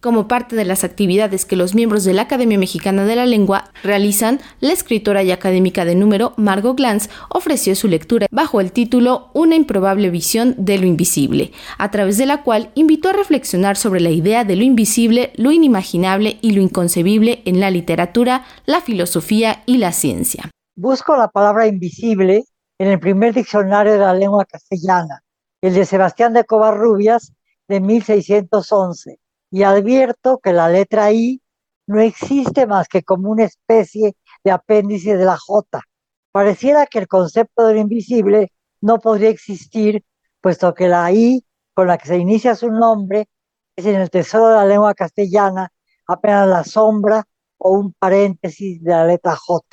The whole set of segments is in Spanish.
Como parte de las actividades que los miembros de la Academia Mexicana de la Lengua realizan, la escritora y académica de número Margot Glantz ofreció su lectura bajo el título Una improbable visión de lo invisible, a través de la cual invitó a reflexionar sobre la idea de lo invisible, lo inimaginable y lo inconcebible en la literatura, la filosofía y la ciencia. Busco la palabra invisible en el primer diccionario de la lengua castellana, el de Sebastián de Covarrubias de 1611 y advierto que la letra I no existe más que como una especie de apéndice de la J. Pareciera que el concepto del invisible no podría existir, puesto que la I con la que se inicia su nombre es en el tesoro de la lengua castellana apenas la sombra o un paréntesis de la letra J.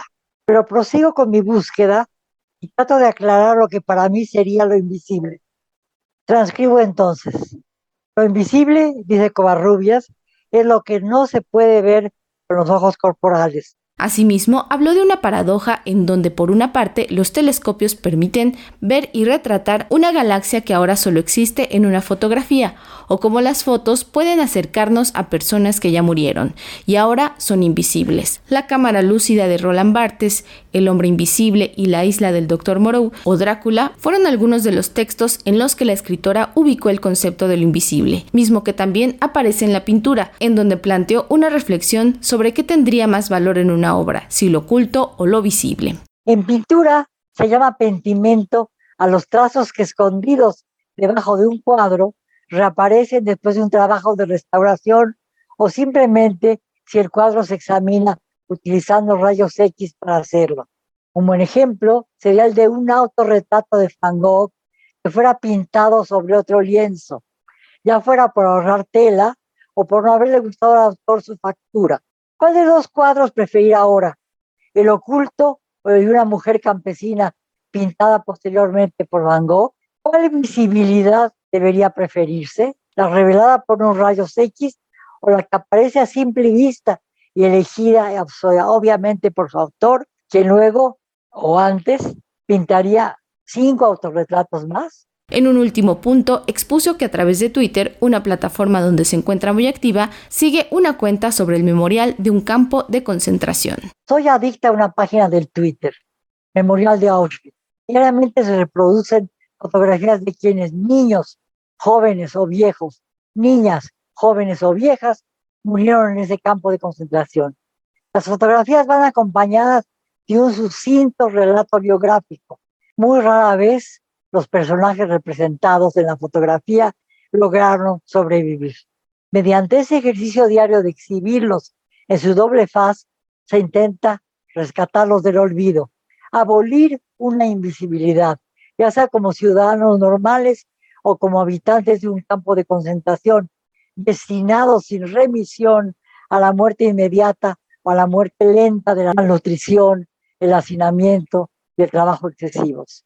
Pero prosigo con mi búsqueda y trato de aclarar lo que para mí sería lo invisible. Transcribo entonces. Lo invisible, dice Covarrubias, es lo que no se puede ver con los ojos corporales. Asimismo, habló de una paradoja en donde por una parte los telescopios permiten ver y retratar una galaxia que ahora solo existe en una fotografía, o como las fotos pueden acercarnos a personas que ya murieron y ahora son invisibles. La cámara lúcida de Roland Barthes, El hombre invisible y la isla del Dr. Moreau o Drácula fueron algunos de los textos en los que la escritora ubicó el concepto de lo invisible, mismo que también aparece en la pintura, en donde planteó una reflexión sobre qué tendría más valor en una obra, si lo oculto o lo visible. En pintura se llama pentimento a los trazos que escondidos debajo de un cuadro reaparecen después de un trabajo de restauración o simplemente si el cuadro se examina utilizando rayos X para hacerlo. Un buen ejemplo sería el de un autorretrato de Van Gogh que fuera pintado sobre otro lienzo, ya fuera por ahorrar tela o por no haberle gustado al autor su factura. ¿Cuál de los cuadros preferir ahora? ¿El oculto o el de una mujer campesina pintada posteriormente por Van Gogh? ¿Cuál visibilidad debería preferirse? ¿La revelada por unos rayos X o la que aparece a simple vista y elegida obviamente por su autor, que luego o antes pintaría cinco autorretratos más? En un último punto, expuso que a través de Twitter, una plataforma donde se encuentra muy activa, sigue una cuenta sobre el memorial de un campo de concentración. Soy adicta a una página del Twitter, Memorial de Auschwitz. Diariamente se reproducen fotografías de quienes, niños, jóvenes o viejos, niñas, jóvenes o viejas, murieron en ese campo de concentración. Las fotografías van acompañadas de un sucinto relato biográfico. Muy rara vez los personajes representados en la fotografía lograron sobrevivir. Mediante ese ejercicio diario de exhibirlos en su doble faz, se intenta rescatarlos del olvido, abolir una invisibilidad, ya sea como ciudadanos normales o como habitantes de un campo de concentración, destinados sin remisión a la muerte inmediata o a la muerte lenta de la malnutrición, el hacinamiento y el trabajo excesivos.